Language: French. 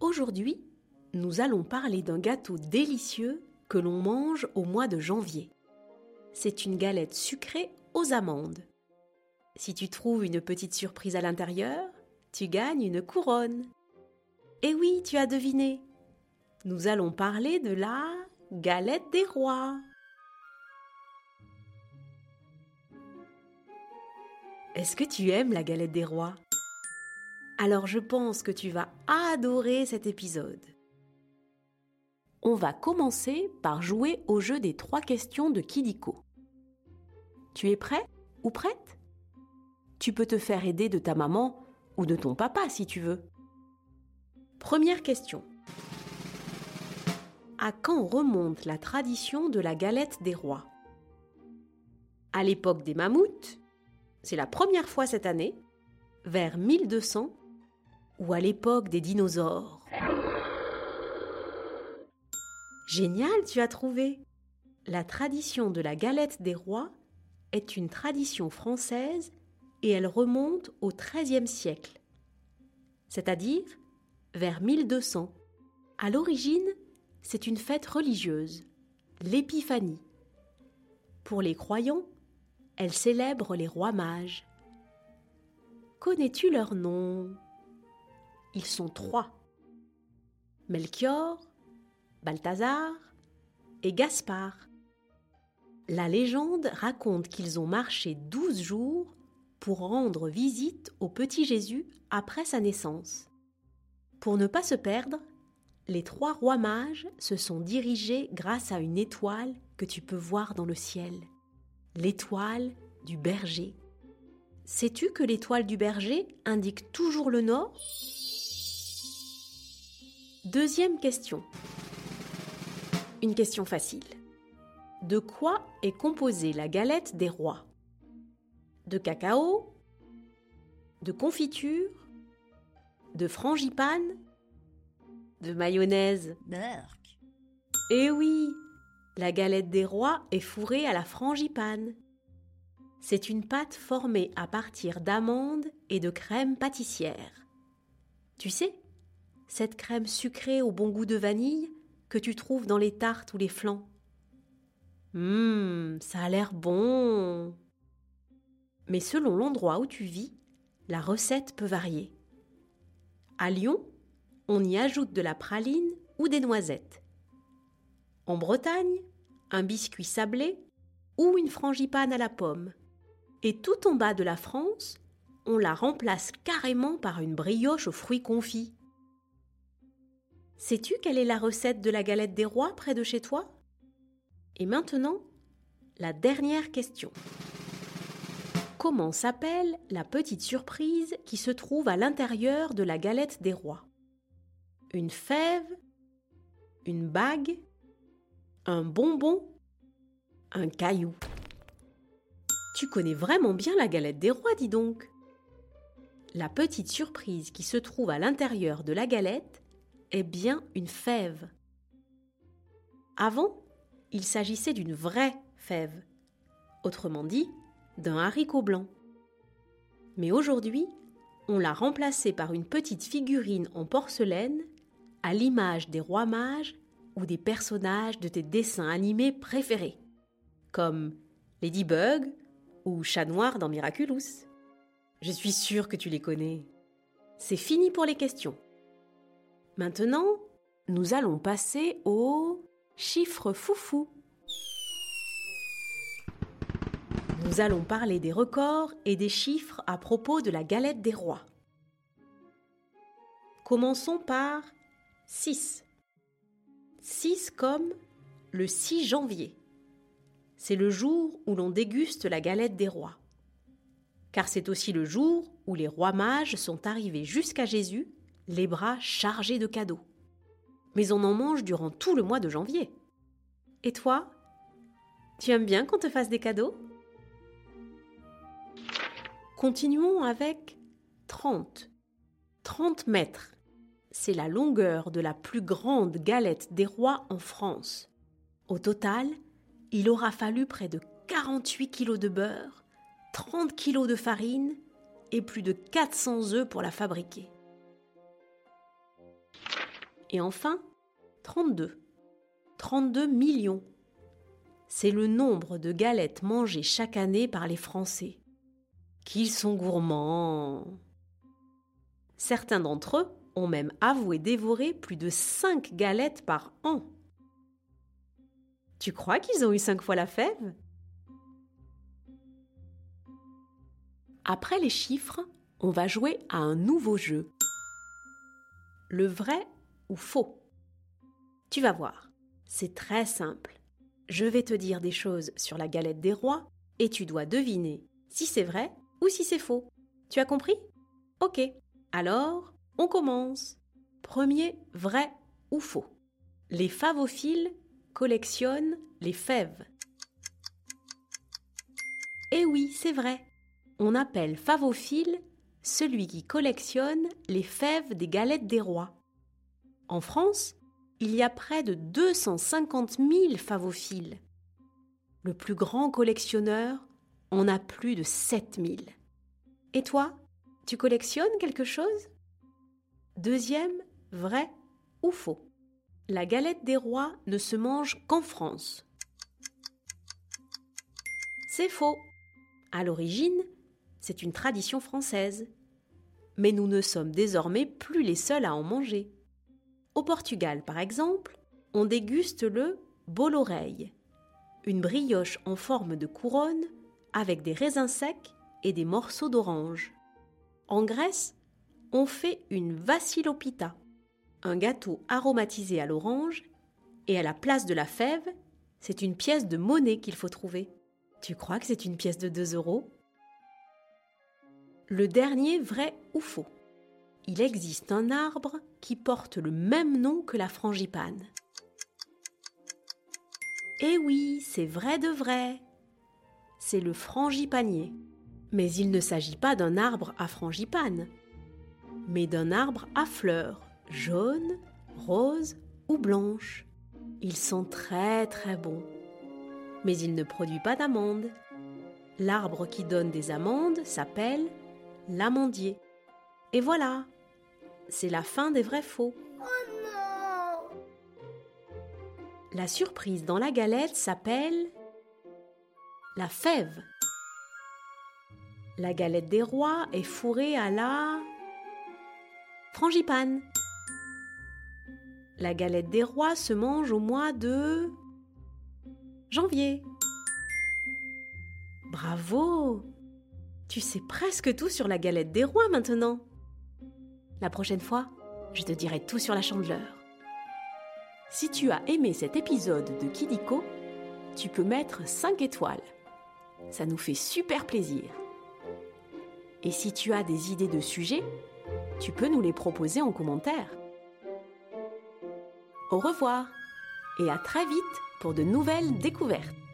Aujourd'hui, nous allons parler d'un gâteau délicieux que l'on mange au mois de janvier. C'est une galette sucrée aux amandes. Si tu trouves une petite surprise à l'intérieur, tu gagnes une couronne. Et oui, tu as deviné. Nous allons parler de la galette des rois. Est-ce que tu aimes la galette des rois? Alors je pense que tu vas adorer cet épisode. On va commencer par jouer au jeu des trois questions de Kidiko. Tu es prêt ou prête? Tu peux te faire aider de ta maman ou de ton papa si tu veux. Première question. À quand remonte la tradition de la galette des rois? À l'époque des mammouths C'est la première fois cette année Vers 1200 Ou à l'époque des dinosaures Génial, tu as trouvé La tradition de la galette des rois est une tradition française et elle remonte au XIIIe siècle, c'est-à-dire vers 1200. À l'origine, c'est une fête religieuse, l'épiphanie. Pour les croyants, elle célèbre les rois mages. Connais-tu leurs noms Ils sont trois. Melchior, Balthazar et Gaspard. La légende raconte qu'ils ont marché douze jours pour rendre visite au petit Jésus après sa naissance. Pour ne pas se perdre, les trois rois mages se sont dirigés grâce à une étoile que tu peux voir dans le ciel, l'étoile du berger. Sais-tu que l'étoile du berger indique toujours le nord? Deuxième question. Une question facile. De quoi est composée la galette des rois? De cacao? De confiture? De frangipane? De mayonnaise? Eh oui La galette des rois est fourrée à la frangipane. C'est une pâte formée à partir d'amandes et de crème pâtissière. Tu sais, cette crème sucrée au bon goût de vanille que tu trouves dans les tartes ou les flancs. Hum, ça a l'air bon. Mais selon l'endroit où tu vis, la recette peut varier. À Lyon, on y ajoute de la praline ou des noisettes. En Bretagne, un biscuit sablé ou une frangipane à la pomme. Et tout en bas de la France, on la remplace carrément par une brioche aux fruits confits. Sais-tu quelle est la recette de la galette des rois près de chez toi? Et maintenant, la dernière question. Comment s'appelle la petite surprise qui se trouve à l'intérieur de la galette des rois? Une fève? Une bague? Un bonbon? Un caillou? Tu connais vraiment bien la galette des rois, dis donc. La petite surprise qui se trouve à l'intérieur de la galette est bien une fève. Avant, il s'agissait d'une vraie fève, autrement dit, d'un haricot blanc. Mais aujourd'hui, on l'a remplacée par une petite figurine en porcelaine, à l'image des rois mages ou des personnages de tes dessins animés préférés, comme Ladybug ou Chat Noir dans Miraculous. Je suis sûre que tu les connais. C'est fini pour les questions. Maintenant, nous allons passer au chiffre foufou. Nous allons parler des records et des chiffres à propos de la galette des rois. Commençons par 6. 6 comme le 6 janvier. C'est le jour où l'on déguste la galette des rois. Car c'est aussi le jour où les rois mages sont arrivés jusqu'à Jésus les bras chargés de cadeaux. mais on en mange durant tout le mois de janvier. Et toi Tu aimes bien qu'on te fasse des cadeaux? Continuons avec 30. 30 mètres. C'est la longueur de la plus grande galette des rois en France. Au total, il aura fallu près de 48 kilos de beurre, 30 kilos de farine et plus de 400 œufs pour la fabriquer. Et enfin, 32. 32 millions. C'est le nombre de galettes mangées chaque année par les Français. Qu'ils sont gourmands. Certains d'entre eux ont même avoué dévorer plus de 5 galettes par an. Tu crois qu'ils ont eu cinq fois la fève? Après les chiffres, on va jouer à un nouveau jeu. Le vrai faux Tu vas voir, c'est très simple. Je vais te dire des choses sur la galette des rois et tu dois deviner si c'est vrai ou si c'est faux. Tu as compris? Ok, alors on commence. Premier vrai ou faux Les favophiles collectionnent les fèves. Eh oui, c'est vrai. On appelle favophile celui qui collectionne les fèves des galettes des rois. En France, il y a près de 250 000 favophiles. Le plus grand collectionneur en a plus de 7000. Et toi, tu collectionnes quelque chose? Deuxième, vrai ou faux? La galette des rois ne se mange qu'en France. C'est faux. À l'origine, c'est une tradition française. Mais nous ne sommes désormais plus les seuls à en manger. Au Portugal, par exemple, on déguste le boloreille, une brioche en forme de couronne avec des raisins secs et des morceaux d'orange. En Grèce, on fait une vassilopita, un gâteau aromatisé à l'orange, et à la place de la fève, c'est une pièce de monnaie qu'il faut trouver. Tu crois que c'est une pièce de 2 euros? Le dernier vrai ou faux? Il existe un arbre qui porte le même nom que la frangipane. Eh oui, c'est vrai de vrai. C'est le frangipanier. Mais il ne s'agit pas d'un arbre à frangipane mais d'un arbre à fleurs, jaunes, roses ou blanches. Ils sont très très bons. Mais il ne produit pas d'amandes. L'arbre qui donne des amandes s'appelle l'amandier. Et voilà, c'est la fin des vrais faux. Oh la surprise dans la galette s'appelle la fève. La galette des rois est fourrée à la frangipane. La galette des rois se mange au mois de janvier. Bravo Tu sais presque tout sur la galette des rois maintenant. La prochaine fois, je te dirai tout sur la chandeleur. Si tu as aimé cet épisode de Kidiko, tu peux mettre 5 étoiles. Ça nous fait super plaisir. Et si tu as des idées de sujets, tu peux nous les proposer en commentaire. Au revoir et à très vite pour de nouvelles découvertes.